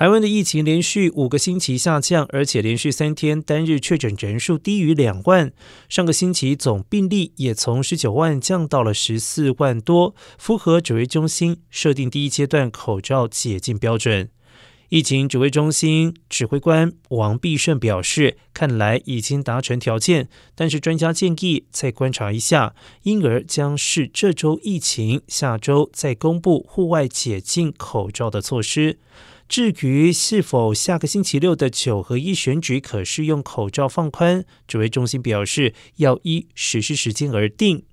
台湾的疫情连续五个星期下降，而且连续三天单日确诊人数低于两万。上个星期总病例也从十九万降到了十四万多，符合指挥中心设定第一阶段口罩解禁标准。疫情指挥中心指挥官王必胜表示，看来已经达成条件，但是专家建议再观察一下，因而将是这周疫情，下周再公布户外解禁口罩的措施。至于是否下个星期六的九合一选举可适用口罩放宽，指挥中心表示要依实施时间而定，